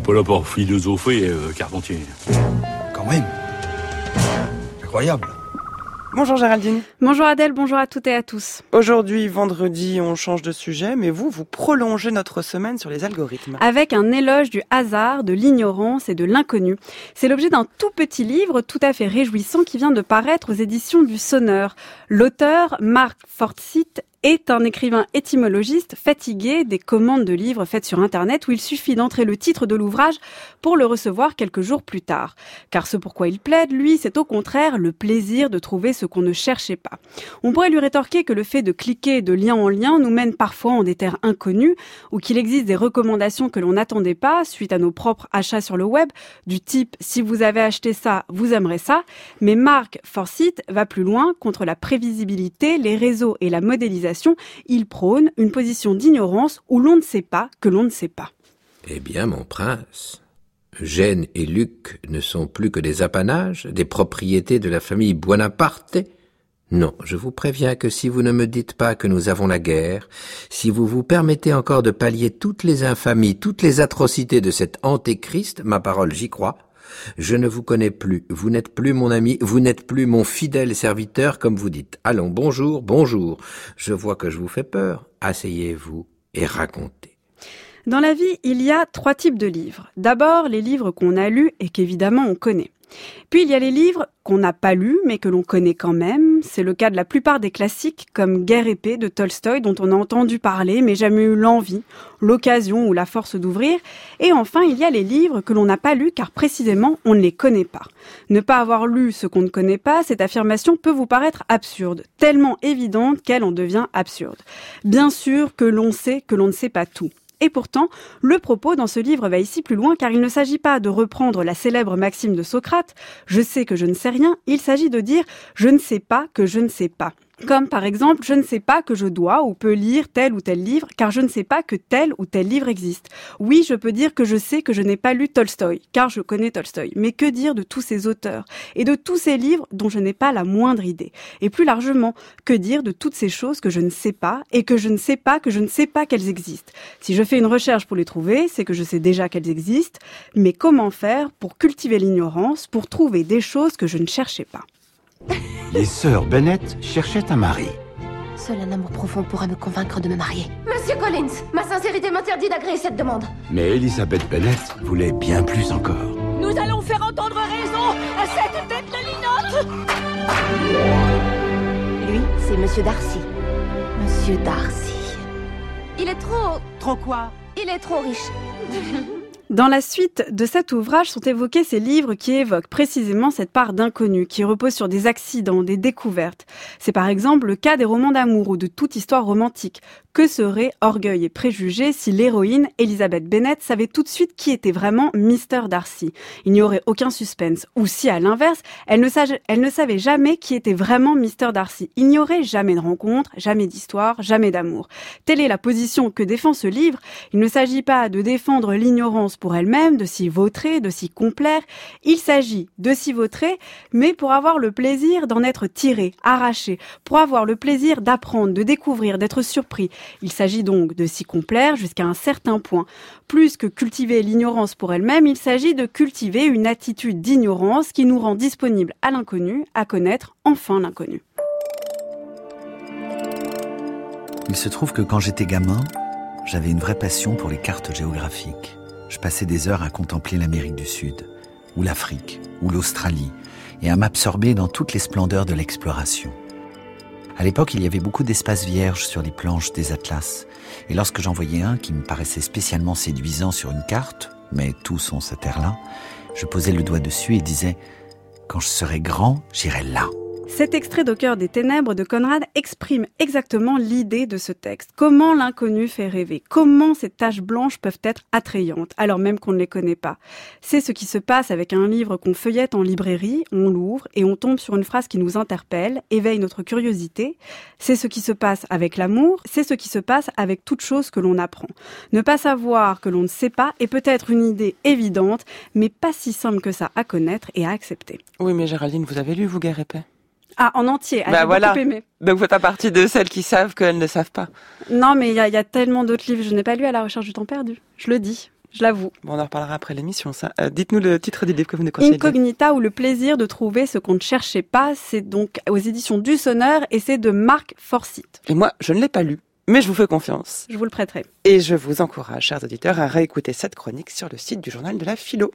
n'est pas là pour philosopher, euh, Carpentier. Quand même. Incroyable. Bonjour Géraldine. Bonjour Adèle, bonjour à toutes et à tous. Aujourd'hui, vendredi, on change de sujet, mais vous, vous prolongez notre semaine sur les algorithmes. Avec un éloge du hasard, de l'ignorance et de l'inconnu. C'est l'objet d'un tout petit livre tout à fait réjouissant qui vient de paraître aux éditions du Sonneur. L'auteur, Marc Forsyth, est un écrivain étymologiste fatigué des commandes de livres faites sur Internet où il suffit d'entrer le titre de l'ouvrage pour le recevoir quelques jours plus tard. Car ce pourquoi il plaide, lui, c'est au contraire le plaisir de trouver ce qu'on ne cherchait pas. On pourrait lui rétorquer que le fait de cliquer de lien en lien nous mène parfois en des terres inconnues ou qu'il existe des recommandations que l'on n'attendait pas suite à nos propres achats sur le web du type si vous avez acheté ça, vous aimerez ça. Mais Marc Forsyth va plus loin contre la prévisibilité, les réseaux et la modélisation il prône une position d'ignorance où l'on ne sait pas que l'on ne sait pas. Eh bien, mon prince, Gênes et Luc ne sont plus que des apanages, des propriétés de la famille Buonaparte. Non, je vous préviens que si vous ne me dites pas que nous avons la guerre, si vous vous permettez encore de pallier toutes les infamies, toutes les atrocités de cet antéchrist, ma parole j'y crois, je ne vous connais plus, vous n'êtes plus mon ami, vous n'êtes plus mon fidèle serviteur, comme vous dites. Allons, bonjour, bonjour. Je vois que je vous fais peur. Asseyez-vous et racontez. Dans la vie, il y a trois types de livres. D'abord, les livres qu'on a lus et qu'évidemment on connaît. Puis il y a les livres qu'on n'a pas lus mais que l'on connaît quand même. C'est le cas de la plupart des classiques comme Guerre épée de Tolstoï dont on a entendu parler mais jamais eu l'envie, l'occasion ou la force d'ouvrir. Et enfin, il y a les livres que l'on n'a pas lus car précisément on ne les connaît pas. Ne pas avoir lu ce qu'on ne connaît pas, cette affirmation peut vous paraître absurde, tellement évidente qu'elle en devient absurde. Bien sûr que l'on sait que l'on ne sait pas tout. Et pourtant, le propos dans ce livre va ici plus loin car il ne s'agit pas de reprendre la célèbre maxime de Socrate, je sais que je ne sais rien, il s'agit de dire je ne sais pas que je ne sais pas. Comme par exemple, je ne sais pas que je dois ou peux lire tel ou tel livre, car je ne sais pas que tel ou tel livre existe. Oui, je peux dire que je sais que je n'ai pas lu Tolstoï, car je connais Tolstoï. Mais que dire de tous ces auteurs et de tous ces livres dont je n'ai pas la moindre idée? Et plus largement, que dire de toutes ces choses que je ne sais pas et que je ne sais pas que je ne sais pas qu'elles existent? Si je fais une recherche pour les trouver, c'est que je sais déjà qu'elles existent, mais comment faire pour cultiver l'ignorance, pour trouver des choses que je ne cherchais pas? Les sœurs Bennett cherchaient un mari. Seul un amour profond pourra me convaincre de me marier. Monsieur Collins, ma sincérité m'interdit d'agréer cette demande. Mais Elisabeth Bennett voulait bien plus encore. Nous allons faire entendre raison à cette tête de linotte Lui, c'est Monsieur Darcy. Monsieur Darcy. Il est trop... Trop quoi? Il est trop riche. Dans la suite de cet ouvrage sont évoqués ces livres qui évoquent précisément cette part d'inconnu, qui repose sur des accidents, des découvertes. C'est par exemple le cas des romans d'amour ou de toute histoire romantique. Que serait Orgueil et Préjugés si l'héroïne, Elizabeth Bennet, savait tout de suite qui était vraiment Mr. Darcy? Il n'y aurait aucun suspense. Ou si, à l'inverse, elle, ne elle ne savait jamais qui était vraiment Mr. Darcy. Il n'y aurait jamais de rencontre, jamais d'histoire, jamais d'amour. Telle est la position que défend ce livre. Il ne s'agit pas de défendre l'ignorance pour elle-même, de s'y vautrer, de s'y complaire. Il s'agit de s'y vautrer, mais pour avoir le plaisir d'en être tiré, arraché, pour avoir le plaisir d'apprendre, de découvrir, d'être surpris. Il s'agit donc de s'y complaire jusqu'à un certain point. Plus que cultiver l'ignorance pour elle-même, il s'agit de cultiver une attitude d'ignorance qui nous rend disponible à l'inconnu, à connaître enfin l'inconnu. Il se trouve que quand j'étais gamin, j'avais une vraie passion pour les cartes géographiques je passais des heures à contempler l'Amérique du Sud, ou l'Afrique, ou l'Australie, et à m'absorber dans toutes les splendeurs de l'exploration. À l'époque, il y avait beaucoup d'espaces vierges sur les planches des atlas, et lorsque j'en voyais un qui me paraissait spécialement séduisant sur une carte, mais tous ont cette terre-là, je posais le doigt dessus et disais, quand je serai grand, j'irai là. Cet extrait d'Au cœur des ténèbres de Conrad exprime exactement l'idée de ce texte. Comment l'inconnu fait rêver? Comment ces taches blanches peuvent être attrayantes alors même qu'on ne les connaît pas? C'est ce qui se passe avec un livre qu'on feuillette en librairie, on l'ouvre et on tombe sur une phrase qui nous interpelle, éveille notre curiosité. C'est ce qui se passe avec l'amour, c'est ce qui se passe avec toute chose que l'on apprend. Ne pas savoir que l'on ne sait pas est peut-être une idée évidente, mais pas si simple que ça à connaître et à accepter. Oui, mais Géraldine, vous avez lu Vous épais ah, en entier. bah voilà. Donc vous faites partie de celles qui savent qu'elles ne savent pas. Non, mais il y, a tellement d'autres livres. Je n'ai pas lu à la recherche du temps perdu. Je le dis. je l'avoue. Bon, on en reparlera après l'émission, ça. Euh, Dites-nous le titre du livre que vous nous conseillez. Incognita ou le plaisir de trouver ce qu'on ne cherchait pas, c'est donc aux éditions du Sonneur et c'est de Marc Forsyth. Et moi, je ne l'ai pas lu, mais je vous fais confiance. Je vous le prêterai. Et je vous encourage, chers auditeurs, à réécouter cette chronique sur le site du journal de la philo.